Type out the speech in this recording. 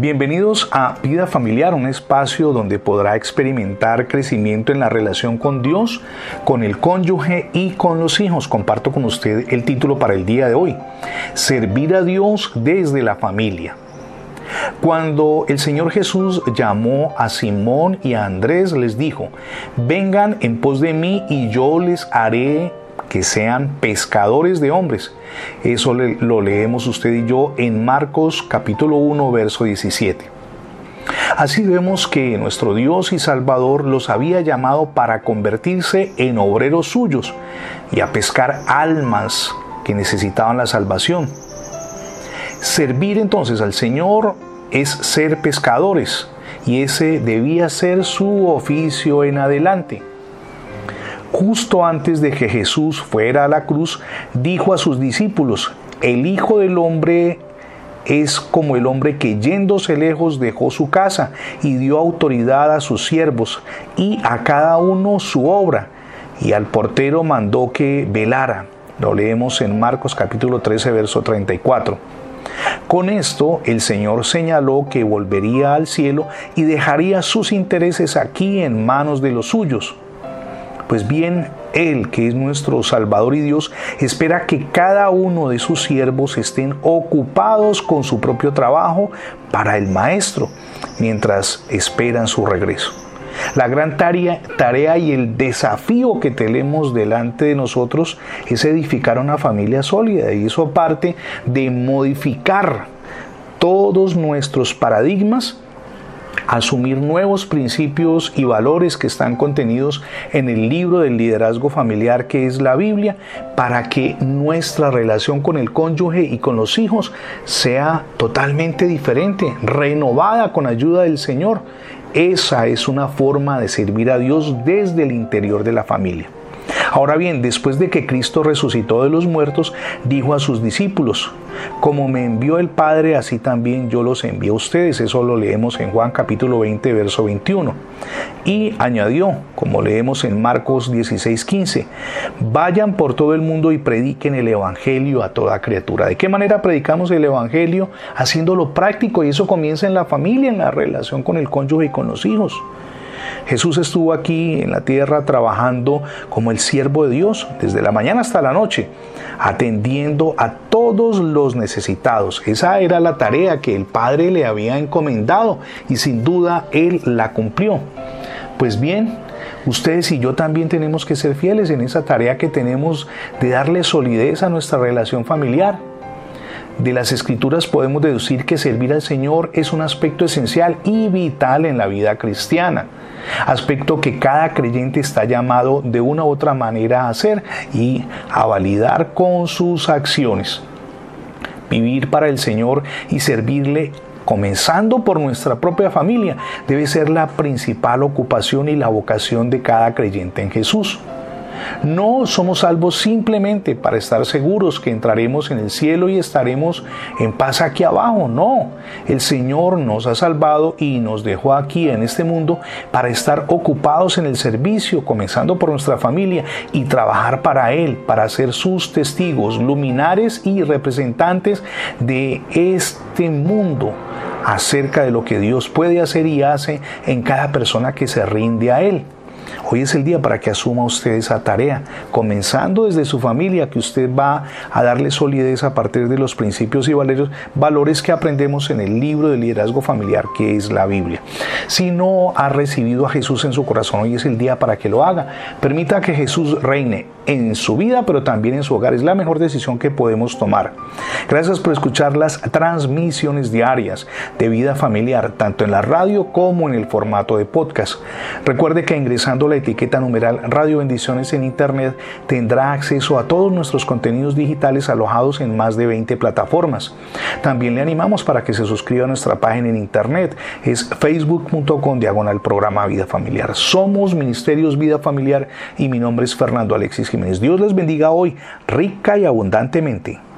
Bienvenidos a Vida Familiar, un espacio donde podrá experimentar crecimiento en la relación con Dios, con el cónyuge y con los hijos. Comparto con usted el título para el día de hoy, Servir a Dios desde la familia. Cuando el Señor Jesús llamó a Simón y a Andrés, les dijo, vengan en pos de mí y yo les haré que sean pescadores de hombres. Eso lo leemos usted y yo en Marcos capítulo 1, verso 17. Así vemos que nuestro Dios y Salvador los había llamado para convertirse en obreros suyos y a pescar almas que necesitaban la salvación. Servir entonces al Señor es ser pescadores y ese debía ser su oficio en adelante justo antes de que Jesús fuera a la cruz, dijo a sus discípulos, el Hijo del Hombre es como el hombre que yéndose lejos dejó su casa y dio autoridad a sus siervos y a cada uno su obra, y al portero mandó que velara. Lo leemos en Marcos capítulo 13, verso 34. Con esto el Señor señaló que volvería al cielo y dejaría sus intereses aquí en manos de los suyos. Pues bien, Él, que es nuestro Salvador y Dios, espera que cada uno de sus siervos estén ocupados con su propio trabajo para el Maestro, mientras esperan su regreso. La gran tarea, y el desafío que tenemos delante de nosotros es edificar una familia sólida y eso aparte de modificar todos nuestros paradigmas asumir nuevos principios y valores que están contenidos en el libro del liderazgo familiar que es la Biblia, para que nuestra relación con el cónyuge y con los hijos sea totalmente diferente, renovada con ayuda del Señor. Esa es una forma de servir a Dios desde el interior de la familia. Ahora bien, después de que Cristo resucitó de los muertos, dijo a sus discípulos, como me envió el Padre, así también yo los envío a ustedes. Eso lo leemos en Juan capítulo 20, verso 21. Y añadió, como leemos en Marcos 16, 15, vayan por todo el mundo y prediquen el Evangelio a toda criatura. ¿De qué manera predicamos el Evangelio? Haciéndolo práctico y eso comienza en la familia, en la relación con el cónyuge y con los hijos. Jesús estuvo aquí en la tierra trabajando como el siervo de Dios desde la mañana hasta la noche, atendiendo a todos los necesitados. Esa era la tarea que el Padre le había encomendado y sin duda Él la cumplió. Pues bien, ustedes y yo también tenemos que ser fieles en esa tarea que tenemos de darle solidez a nuestra relación familiar. De las escrituras podemos deducir que servir al Señor es un aspecto esencial y vital en la vida cristiana aspecto que cada creyente está llamado de una u otra manera a hacer y a validar con sus acciones. Vivir para el Señor y servirle comenzando por nuestra propia familia, debe ser la principal ocupación y la vocación de cada creyente en Jesús. No somos salvos simplemente para estar seguros que entraremos en el cielo y estaremos en paz aquí abajo. No, el Señor nos ha salvado y nos dejó aquí en este mundo para estar ocupados en el servicio, comenzando por nuestra familia y trabajar para Él, para ser sus testigos, luminares y representantes de este mundo acerca de lo que Dios puede hacer y hace en cada persona que se rinde a Él. Hoy es el día para que asuma usted esa tarea, comenzando desde su familia, que usted va a darle solidez a partir de los principios y valores, valores que aprendemos en el libro de liderazgo familiar que es la Biblia. Si no ha recibido a Jesús en su corazón, hoy es el día para que lo haga. Permita que Jesús reine en su vida, pero también en su hogar. Es la mejor decisión que podemos tomar. Gracias por escuchar las transmisiones diarias de vida familiar, tanto en la radio como en el formato de podcast. Recuerde que ingresando la etiqueta numeral Radio Bendiciones en Internet tendrá acceso a todos nuestros contenidos digitales alojados en más de 20 plataformas. También le animamos para que se suscriba a nuestra página en Internet. Es facebook.com diagonal programa Vida Familiar. Somos Ministerios Vida Familiar y mi nombre es Fernando Alexis Jiménez. Dios les bendiga hoy rica y abundantemente.